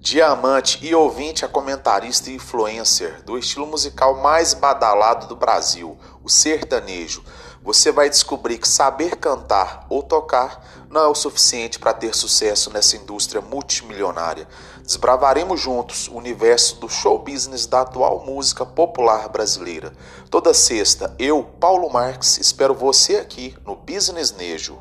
Diamante e ouvinte a comentarista e influencer do estilo musical mais badalado do Brasil, o sertanejo. Você vai descobrir que saber cantar ou tocar não é o suficiente para ter sucesso nessa indústria multimilionária. Desbravaremos juntos o universo do show business da atual música popular brasileira. Toda sexta, eu, Paulo Marques, espero você aqui no Business Nejo.